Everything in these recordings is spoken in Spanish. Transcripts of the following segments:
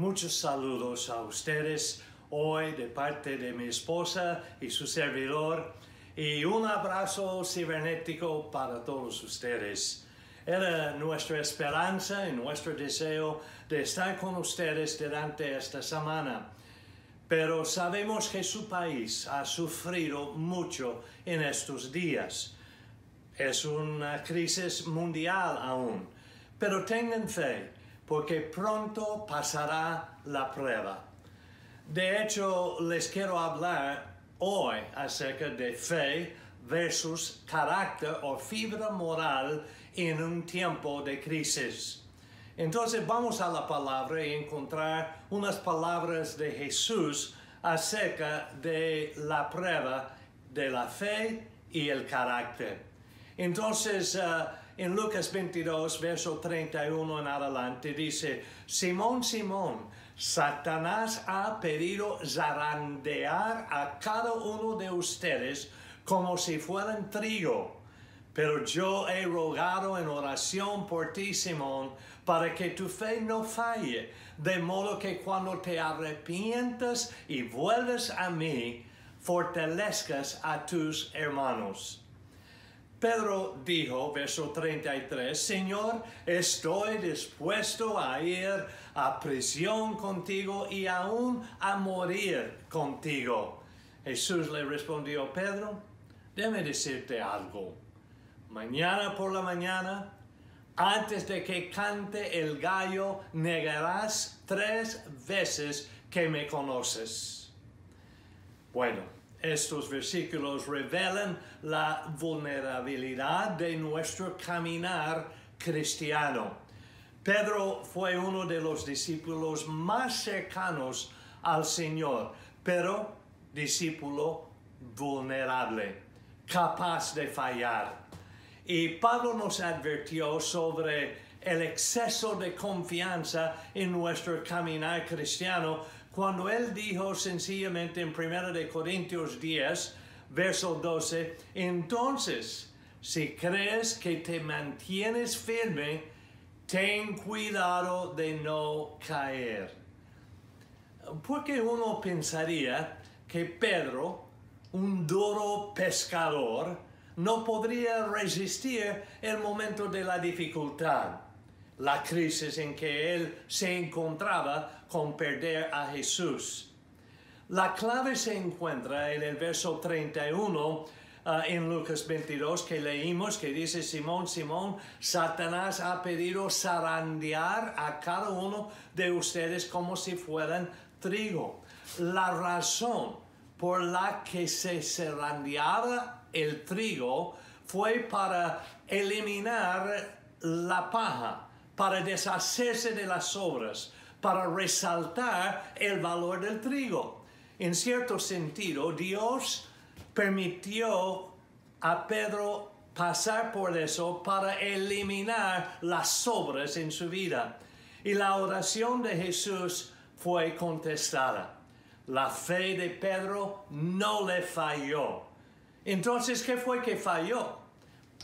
Muchos saludos a ustedes hoy de parte de mi esposa y su servidor y un abrazo cibernético para todos ustedes. Era nuestra esperanza y nuestro deseo de estar con ustedes durante esta semana. Pero sabemos que su país ha sufrido mucho en estos días. Es una crisis mundial aún. Pero tengan fe, porque pronto pasará la prueba. De hecho, les quiero hablar hoy acerca de fe versus carácter o fibra moral en un tiempo de crisis. Entonces vamos a la palabra y encontrar unas palabras de Jesús acerca de la prueba de la fe y el carácter. Entonces, uh, en Lucas 22, verso 31 en adelante, dice, Simón, Simón, Satanás ha pedido zarandear a cada uno de ustedes como si fueran trigo. Pero yo he rogado en oración por ti, Simón, para que tu fe no falle, de modo que cuando te arrepientas y vuelves a mí, fortalezcas a tus hermanos. Pedro dijo, verso 33, Señor, estoy dispuesto a ir a prisión contigo y aún a morir contigo. Jesús le respondió, Pedro, déme decirte algo. Mañana por la mañana, antes de que cante el gallo, negarás tres veces que me conoces. Bueno, estos versículos revelan la vulnerabilidad de nuestro caminar cristiano. Pedro fue uno de los discípulos más cercanos al Señor, pero discípulo vulnerable, capaz de fallar. Y Pablo nos advirtió sobre el exceso de confianza en nuestro caminar cristiano cuando él dijo sencillamente en 1 de Corintios 10, verso 12, entonces, si crees que te mantienes firme, ten cuidado de no caer. Porque uno pensaría que Pedro, un duro pescador, no podría resistir el momento de la dificultad, la crisis en que él se encontraba con perder a Jesús. La clave se encuentra en el verso 31 ah, en Lucas 22 que leímos, que dice Simón, Simón, Satanás ha pedido zarandear a cada uno de ustedes como si fueran trigo. La razón por la que se zarandeaba el trigo fue para eliminar la paja, para deshacerse de las obras, para resaltar el valor del trigo. En cierto sentido, Dios permitió a Pedro pasar por eso para eliminar las obras en su vida. Y la oración de Jesús fue contestada. La fe de Pedro no le falló. Entonces, ¿qué fue que falló?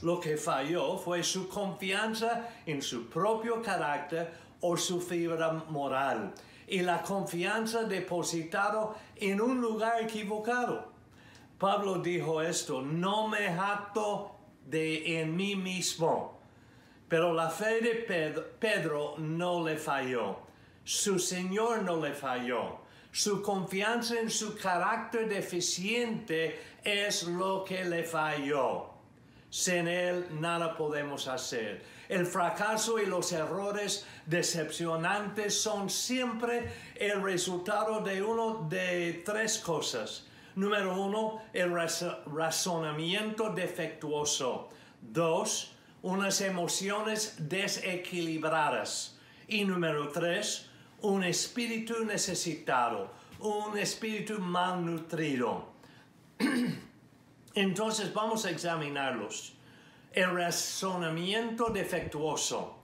Lo que falló fue su confianza en su propio carácter o su fibra moral y la confianza depositado en un lugar equivocado. Pablo dijo esto, no me jacto de en mí mismo. Pero la fe de Pedro no le falló. Su Señor no le falló. Su confianza en su carácter deficiente es lo que le falló. Sin Él nada podemos hacer. El fracaso y los errores decepcionantes son siempre el resultado de uno de tres cosas. Número uno, el razonamiento defectuoso. Dos, unas emociones desequilibradas. Y número tres, un espíritu necesitado, un espíritu malnutrido. Entonces vamos a examinarlos. El razonamiento defectuoso.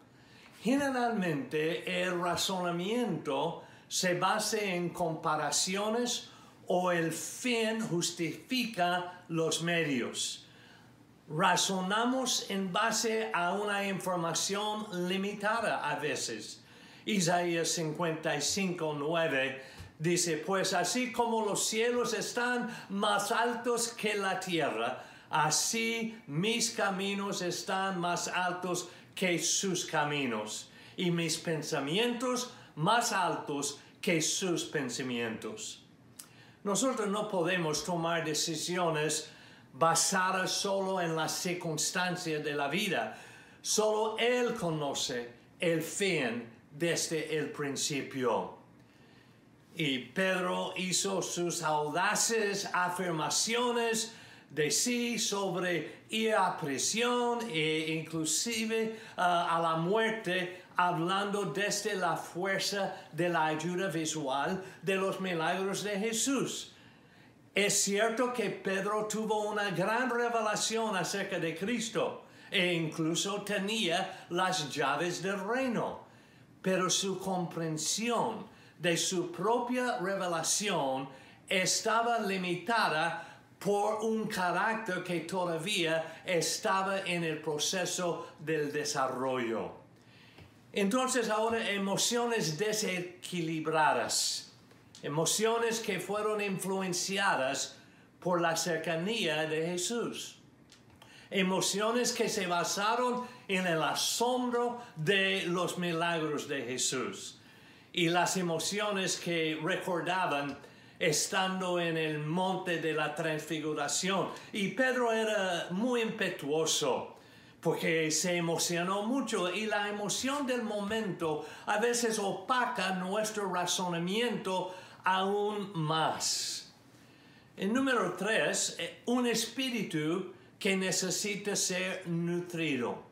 Generalmente el razonamiento se basa en comparaciones o el fin justifica los medios. Razonamos en base a una información limitada a veces Isaías 55, 9 dice, pues así como los cielos están más altos que la tierra, así mis caminos están más altos que sus caminos y mis pensamientos más altos que sus pensamientos. Nosotros no podemos tomar decisiones basadas solo en las circunstancias de la vida. Solo Él conoce el fin desde el principio. Y Pedro hizo sus audaces afirmaciones de sí sobre ir a prisión e inclusive ah, a la muerte, hablando desde la fuerza de la ayuda visual de los milagros de Jesús. Es cierto que Pedro tuvo una gran revelación acerca de Cristo e incluso tenía las llaves del reino, pero su comprensión de su propia revelación estaba limitada por un carácter que todavía estaba en el proceso del desarrollo. Entonces ahora emociones desequilibradas, emociones que fueron influenciadas por la cercanía de Jesús, emociones que se basaron en el asombro de los milagros de Jesús y las emociones que recordaban estando en el monte de la transfiguración. Y Pedro era muy impetuoso porque se emocionó mucho y la emoción del momento a veces opaca nuestro razonamiento aún más. El número tres, eh, un espíritu que necesita ser nutrido.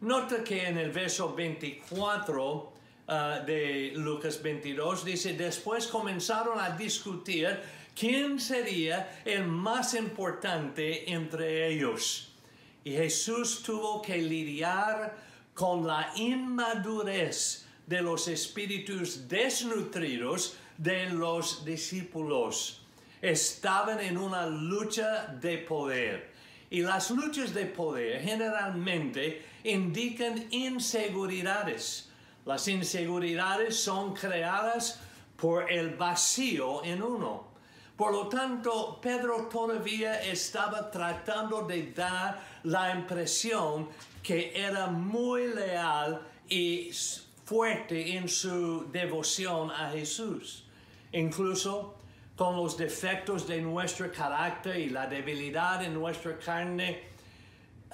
Nota que en el verso 24 Ah, de Lucas 22 dice, después comenzaron a discutir quién sería el más importante entre ellos. Y Jesús tuvo que lidiar con la inmadurez de los espíritus desnutridos de los discípulos. Estaban en una lucha de poder. Y las luchas de poder generalmente indican inseguridades las inseguridades son creadas por el vacío en uno. Por lo tanto, Pedro todavía estaba tratando de dar la impresión que era muy leal y fuerte en su devoción a Jesús. Incluso con los defectos de nuestro carácter y la debilidad en nuestra carne,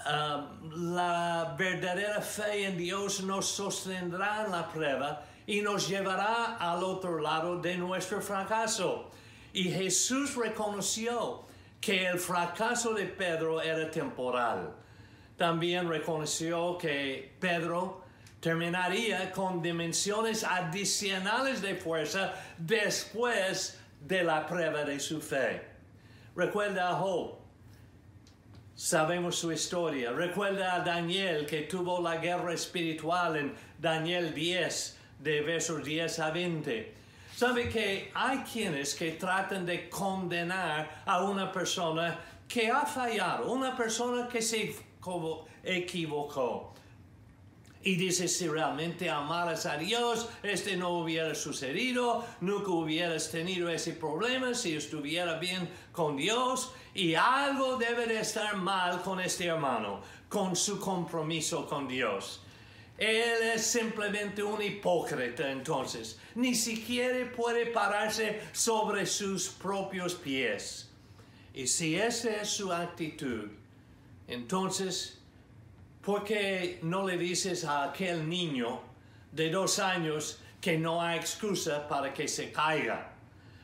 La verdadera fe en Dios nos sostendrá en la prueba y nos llevará al otro lado de nuestro fracaso. Y Jesús reconoció que el fracaso de Pedro era temporal. También reconoció que Pedro terminaría con dimensiones adicionales de fuerza después de la prueba de su fe. Recuerda a Sabemos su historia. Recuerda a Daniel que tuvo la guerra espiritual en Daniel 10, de versos 10 a 20. Sabe que hay quienes que tratan de condenar a una persona que ha fallado, una persona que se equivocó. Y dice, si realmente amaras a Dios, este no hubiera sucedido, nunca hubieras tenido ese problema si estuviera bien con Dios. Y algo debe de estar mal con este hermano, con su compromiso con Dios. Él es simplemente un hipócrita entonces. Ni siquiera puede pararse sobre sus propios pies. Y si esa es su actitud, entonces, ¿por qué no le dices a aquel niño de dos años que no hay excusa para que se caiga?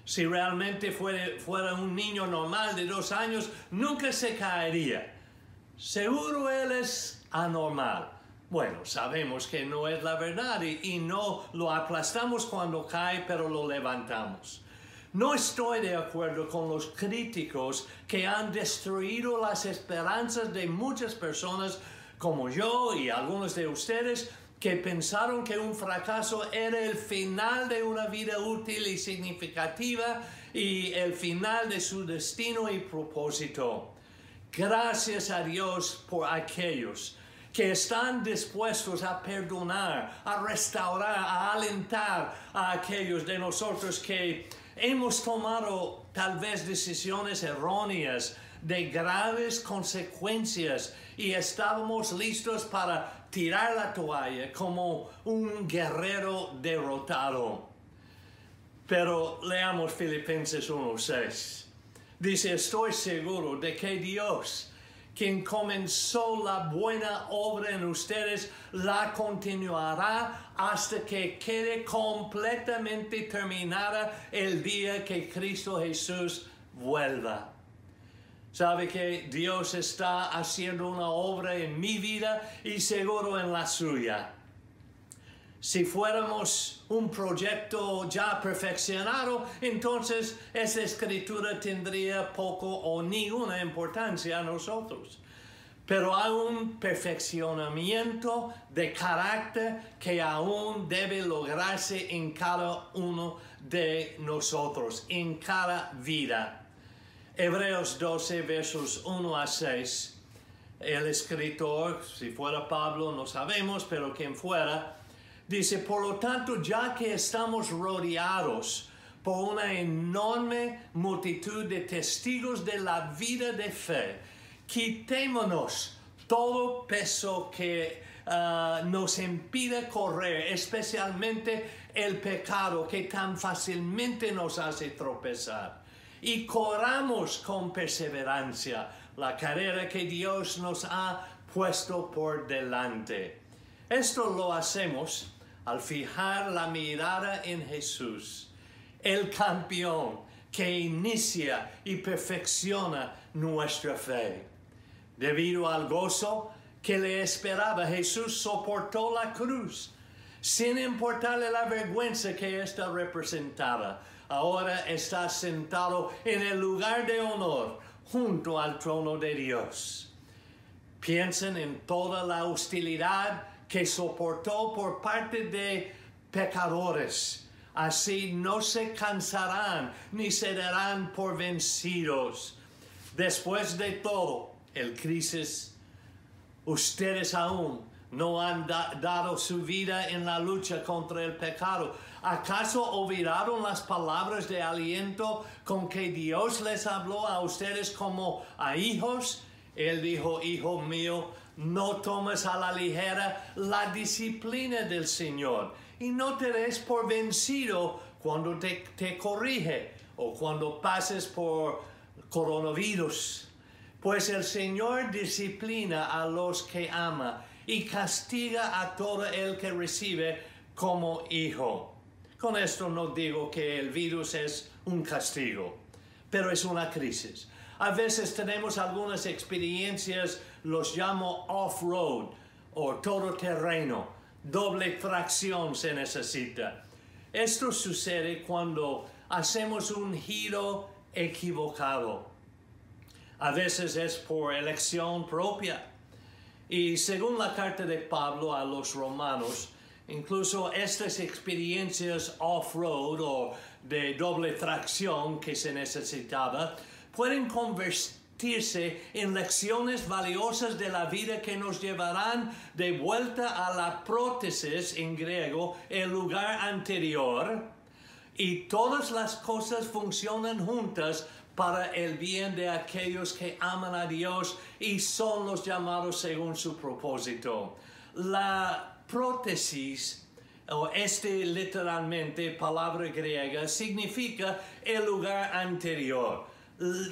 Si realmente fuera, un niño normal de dos años, nunca se caería. Seguro él es anormal. Bueno, sabemos que no es la verdad y, y, no lo aplastamos cuando cae, pero lo levantamos. No estoy de acuerdo con los críticos que han destruido las esperanzas de muchas personas como yo y algunos de ustedes que pensaron que un fracaso era el final de una vida útil y significativa y el final de su destino y propósito. Gracias a Dios por aquellos que están dispuestos a perdonar, a restaurar, a alentar a aquellos de nosotros que hemos tomado tal vez decisiones erróneas de graves consecuencias y estábamos listos para tirar la toalla como un guerrero derrotado. Pero leamos Filipenses 1.6. Dice, estoy seguro de que Dios, quien comenzó la buena obra en ustedes, la continuará hasta que quede completamente terminada el día que Cristo Jesús vuelva. Sabe que Dios está haciendo una obra en mi vida y seguro en la suya. Si fuéramos un proyecto ya perfeccionado, entonces esa escritura tendría poco o ninguna importancia a nosotros. Pero hay un perfeccionamiento de carácter que aún debe lograrse en cada uno de nosotros, en cada vida. Hebreos 12, versos 1 a 6. El escritor, si fuera Pablo, no sabemos, pero quien fuera, dice, por lo tanto, ya que estamos rodeados por una enorme multitud de testigos de la vida de fe, quitémonos todo peso que uh, nos impide correr, especialmente el pecado que tan fácilmente nos hace tropezar y corramos con perseverancia la carrera que Dios nos ha puesto por delante. Esto lo hacemos al fijar la mirada en Jesús, el campeón que inicia y perfecciona nuestra fe. Debido al gozo que le esperaba, Jesús soportó la cruz, sin importarle la vergüenza que ésta representaba ahora está sentado en el lugar de honor junto al trono de Dios. Piensen en toda la hostilidad que soportó por parte de pecadores. Así no se cansarán ni se darán por vencidos. Después de todo, el crisis, ustedes aún no han dado su vida en la lucha contra el pecado. ¿Acaso olvidaron las palabras de aliento con que Dios les habló a ustedes como a hijos? Él dijo, hijo mío, no tomes a la ligera la disciplina del Señor y no te des por vencido cuando te, te corrige o cuando pases por coronavirus. Pues el Señor disciplina a los que ama y castiga a todo el que recibe como hijo. Con esto no digo que el virus es un castigo, pero es una crisis. A veces tenemos algunas experiencias, los llamo off-road o todo terreno, doble tracción se necesita. Esto sucede cuando hacemos un giro equivocado. A veces es por elección propia. Y según la carta de Pablo a los romanos, Incluso estas experiencias off-road o de doble tracción que se necesitaba pueden convertirse en lecciones valiosas de la vida que nos llevarán de vuelta a la prótesis en griego, el lugar anterior, y todas las cosas funcionan juntas para el bien de aquellos que aman a Dios y son los llamados según su propósito. La prótesis, o este literalmente palabra griega, significa el lugar anterior,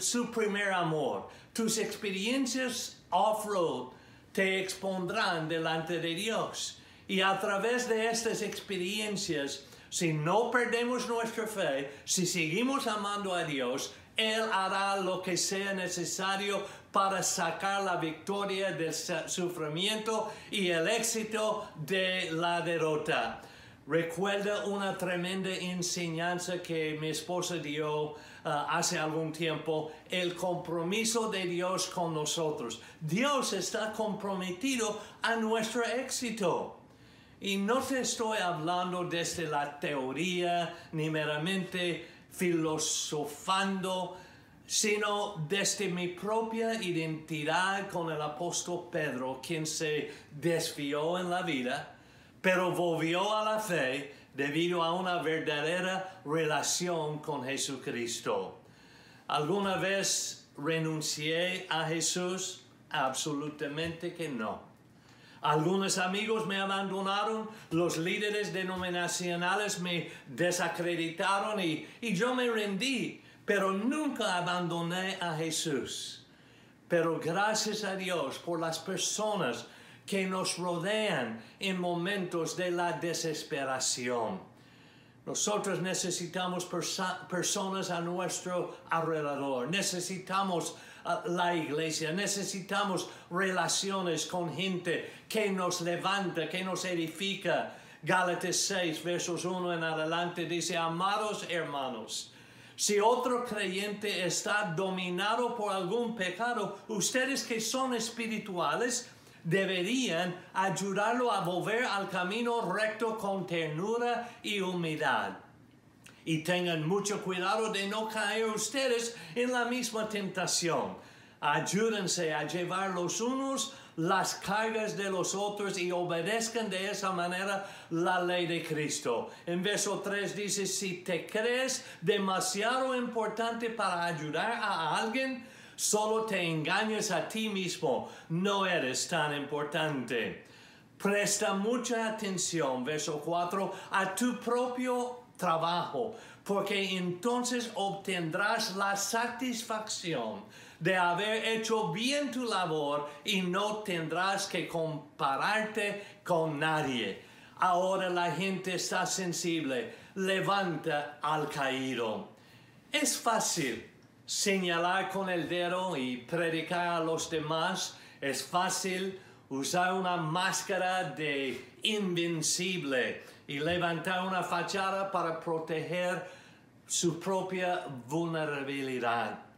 su primer amor. Tus experiencias off-road te expondrán delante de Dios. Y a través de estas experiencias, si no perdemos nuestra fe, si seguimos amando a Dios, Él hará lo que sea necesario para sacar la victoria del sufrimiento y el éxito de la derrota. Recuerda una tremenda enseñanza que mi esposa dio uh, hace algún tiempo, el compromiso de Dios con nosotros. Dios está comprometido a nuestro éxito. Y no te estoy hablando desde la teoría ni meramente filosofando sino desde mi propia identidad con el apóstol Pedro, quien se desvió en la vida, pero volvió a la fe debido a una verdadera relación con Jesucristo. ¿Alguna vez renuncié a Jesús? Absolutamente que no. Algunos amigos me abandonaron, los líderes denominacionales me desacreditaron y, y yo me rendí, pero nunca abandoné a Jesús. Pero gracias a Dios por las personas que nos rodean en momentos de la desesperación. Nosotros necesitamos personas a nuestro alrededor, necesitamos la iglesia, necesitamos relaciones con gente que nos levanta, que nos edifica. Gálatas 6, versos 1 en adelante dice, amados hermanos, si otro creyente está dominado por algún pecado, ustedes que son espirituales, deberían ayudarlo a volver al camino recto con ternura y humildad. Y tengan mucho cuidado de no caer ustedes en la misma tentación. Ayúdense a llevar los unos las cargas de los otros y obedezcan de esa manera la ley de Cristo. En verso 3 dice, si te crees demasiado importante para ayudar a alguien, solo te engañas a ti mismo, no eres tan importante. Presta mucha atención, verso 4, a tu propio trabajo, porque entonces obtendrás la satisfacción de haber hecho bien tu labor y no tendrás que compararte con nadie. Ahora la gente está sensible, levanta al caído. Es fácil señalar con el dedo y predicar a los demás. Es fácil usar una máscara de invencible y levantar una fachada para proteger su propia vulnerabilidad.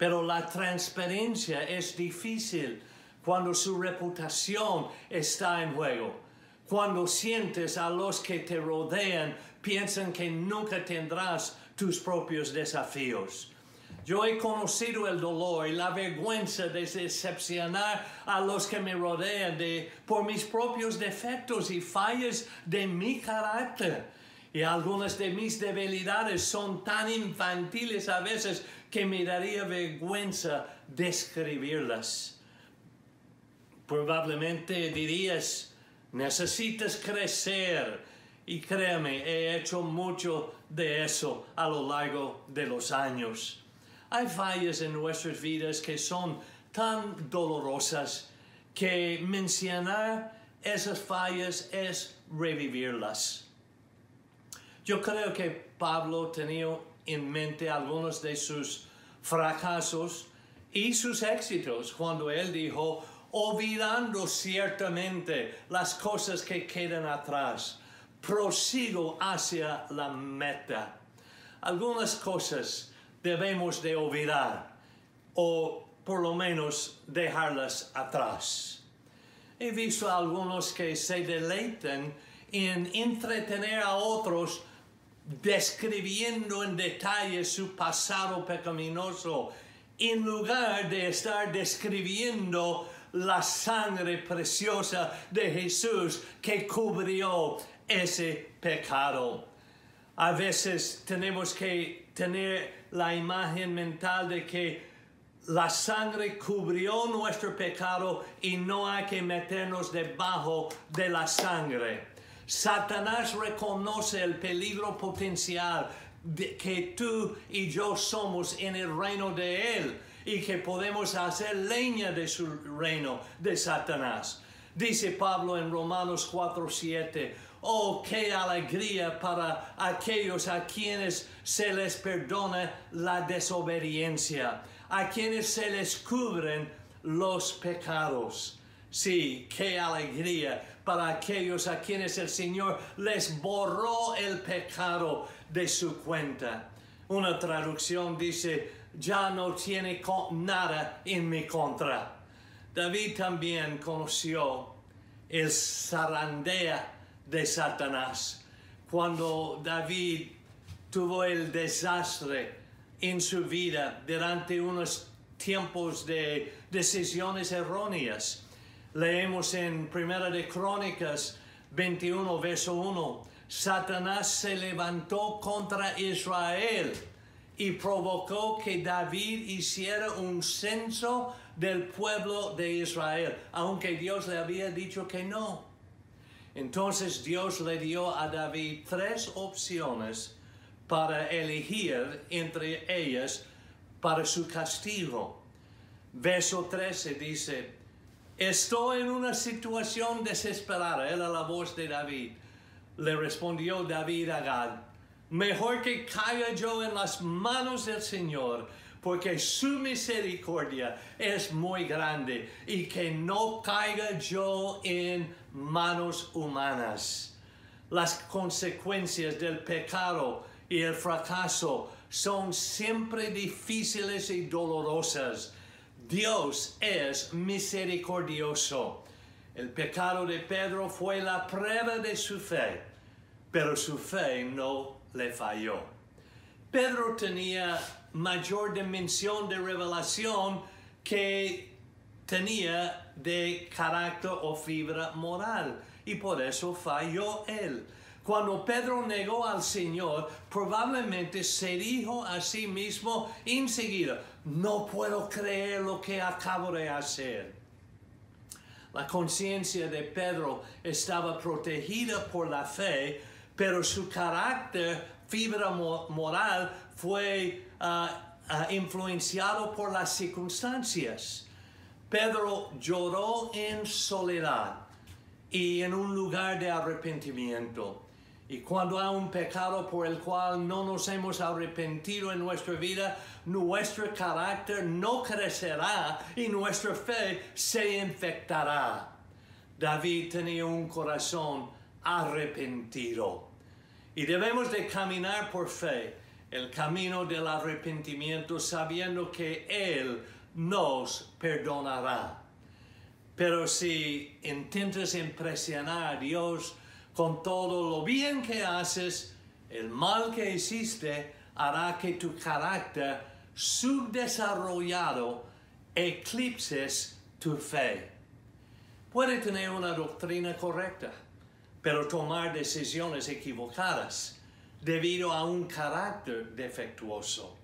Pero la transparencia es difícil cuando su reputación está en juego. Cuando sientes a los que te rodean piensan que nunca tendrás tus propios desafíos. Yo he conocido el dolor y la vergüenza de decepcionar a los que me rodean de, por mis propios defectos y fallas de mi carácter. Y algunas de mis debilidades son tan infantiles a veces que me daría vergüenza describirlas. Probablemente dirías, necesitas crecer. Y créeme, he hecho mucho de eso a lo largo de los años. Hay fallas en nuestras vidas que son tan dolorosas que mencionar esas fallas es revivirlas. Yo creo que Pablo tenía en mente algunos de sus fracasos y sus éxitos cuando él dijo, olvidando ciertamente las cosas que quedan atrás, prosigo hacia la meta. Algunas cosas debemos de olvidar o por lo menos dejarlas atrás. He visto a algunos que se deleitan en entretener a otros describiendo en detalle su pasado pecaminoso en lugar de estar describiendo la sangre preciosa de Jesús que cubrió ese pecado. A veces tenemos que tener la imagen mental de que la sangre cubrió nuestro pecado y no hay que meternos debajo de la sangre. Satanás reconoce el peligro potencial de que tú y yo somos en el reino de él y que podemos hacer leña de su reino de Satanás. Dice Pablo en Romanos 4:7, oh, qué alegría para aquellos a quienes se les perdona la desobediencia, a quienes se les cubren los pecados. Sí, qué alegría para aquellos a quienes el Señor les borró el pecado de su cuenta. Una traducción dice, ya no tiene nada en mi contra. David también conoció el zarandea de Satanás. Cuando David tuvo el desastre en su vida durante unos tiempos de decisiones erróneas. Leemos en Primera de Crónicas 21, verso 1, Satanás se levantó contra Israel y provocó que David hiciera un censo del pueblo de Israel, aunque Dios le había dicho que no. Entonces Dios le dio a David tres opciones para elegir entre ellas para su castigo. Verso 13 dice, estoy en una situación desesperada, era la voz de David. Le respondió David a Gad, mejor que caiga yo en las manos del Señor, porque su misericordia es muy grande y que no caiga yo en manos humanas. Las consecuencias del pecado y el fracaso son siempre difíciles y dolorosas. Dios es misericordioso. El pecado de Pedro fue la prueba de su fe, pero su fe no le falló. Pedro tenía mayor dimensión de revelación que tenía de carácter o fibra moral y por eso falló él. Cuando Pedro negó al Señor, probablemente se dijo a sí mismo enseguida, no puedo creer lo que acabo de hacer. La conciencia de Pedro estaba protegida por la fe, pero su carácter, fibra moral, fue ah, ah, influenciado por las circunstancias. Pedro lloró en soledad y en un lugar de arrepentimiento. Y cuando hay un pecado por el cual no nos hemos arrepentido en nuestra vida, nuestro carácter no crecerá y nuestra fe se infectará. David tenía un corazón arrepentido. Y debemos de caminar por fe el camino del arrepentimiento sabiendo que Él nos perdonará. Pero si intentas impresionar a Dios con todo lo bien que haces, el mal que hiciste hará que tu carácter subdesarrollado eclipses tu fe. Puede tener una doctrina correcta, pero tomar decisiones equivocadas debido a un carácter defectuoso,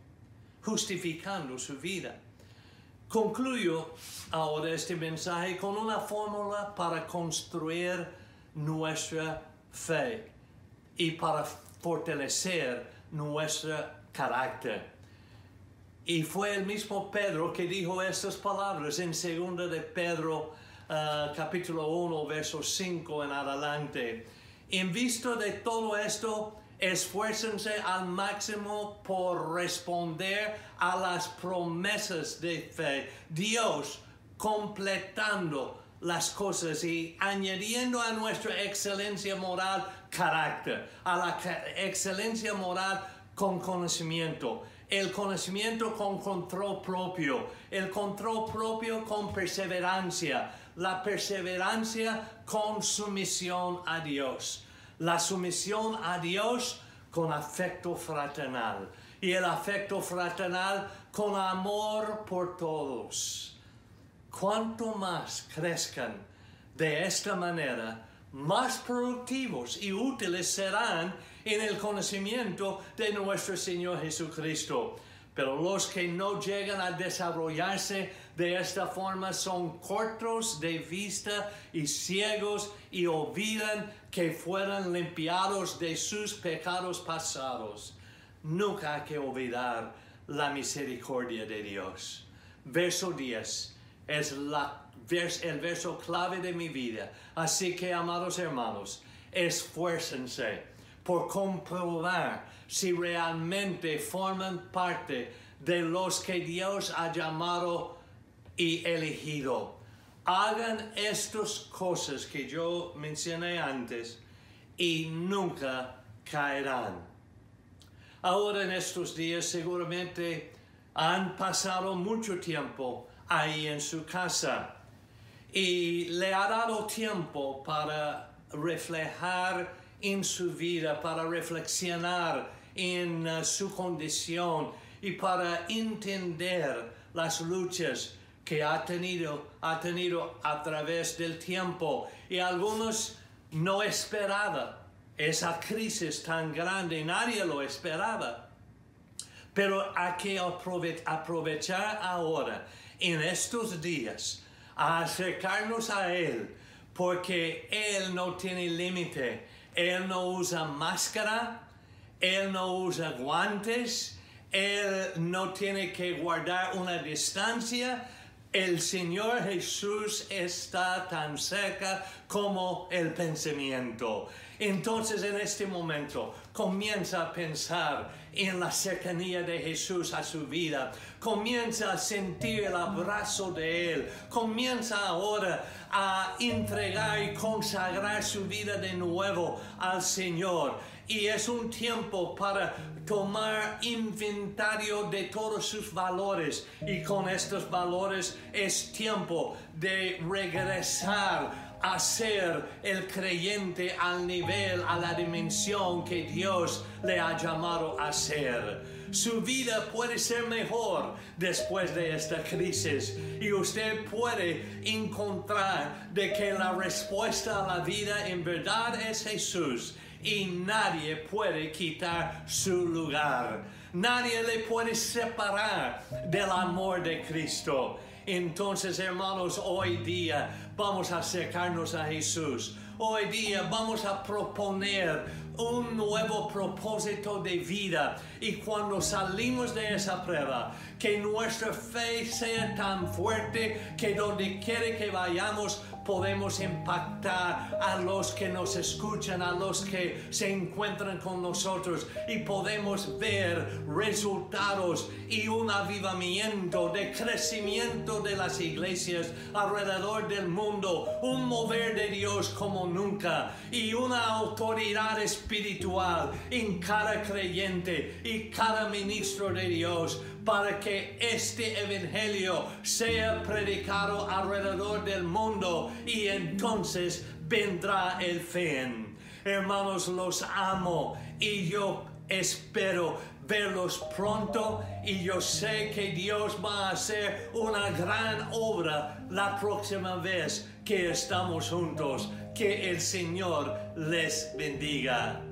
justificando su vida. Concluyo ahora este mensaje con una fórmula para construir nuestra fe y para fortalecer nuestro carácter. Y fue el mismo Pedro que dijo estas palabras en 2 de Pedro uh, capítulo 1 verso 5 en adelante. En vista de todo esto, Esfuércense al máximo por responder a las promesas de fe. Dios completando las cosas y añadiendo a nuestra excelencia moral carácter, a la excelencia moral con conocimiento, el conocimiento con control propio, el control propio con perseverancia, la perseverancia con sumisión a Dios la sumisión a Dios con afecto fraternal y el afecto fraternal con amor por todos. Cuanto más crezcan de esta manera, más productivos y útiles serán en el conocimiento de nuestro Señor Jesucristo. Pero los que no llegan a desarrollarse de esta forma son cortos de vista y ciegos y olvidan que fueron limpiados de sus pecados pasados. Nunca hay que olvidar la misericordia de Dios. Verso 10 es el verso clave de mi vida. Así que, amados hermanos, esfuércense por comprobar si realmente forman parte de los que Dios ha llamado y elegido hagan estas cosas que yo mencioné antes y nunca caerán. Ahora en estos días seguramente han pasado mucho tiempo ahí en su casa y le ha dado tiempo para reflejar en su vida, para reflexionar en uh, su condición y para entender las luchas que ha tenido, ha tenido a través del tiempo y algunos no esperaba esa crisis tan grande, nadie lo esperaba. Pero hay que aprovechar ahora, en estos días, a acercarnos a Él, porque Él no tiene límite. Él no usa máscara, Él no usa guantes, Él no tiene que guardar una distancia. El Señor Jesús está tan cerca como el pensamiento. Entonces en este momento comienza a pensar en la cercanía de Jesús a su vida, comienza a sentir el abrazo de Él, comienza ahora a entregar y consagrar su vida de nuevo al Señor. Y es un tiempo para tomar inventario de todos sus valores. Y con estos valores es tiempo de regresar a ser el creyente al nivel, a la dimensión que Dios le ha llamado a ser. Su vida puede ser mejor después de esta crisis y usted puede encontrar de que la respuesta a la vida en verdad es Jesús y nadie puede quitar su lugar. Nadie le puede separar del amor de Cristo. Entonces, hermanos, hoy día vamos a acercarnos a Jesús. Hoy día vamos a proponer un nuevo propósito de vida y cuando salimos de esa prueba, que nuestra fe sea tan fuerte que donde quiere que vayamos podemos impactar a los que nos escuchan, a los que se encuentran con nosotros y podemos ver resultados y un avivamiento de crecimiento de las iglesias alrededor del mundo, un mover de Dios como nunca y una autoridad espiritual en cada creyente y cada ministro de Dios para que este evangelio sea predicado alrededor del mundo y entonces vendrá el fin. Hermanos, los amo y yo espero verlos pronto y yo sé que Dios va a hacer una gran obra la próxima vez que estamos juntos. Que el Señor les bendiga.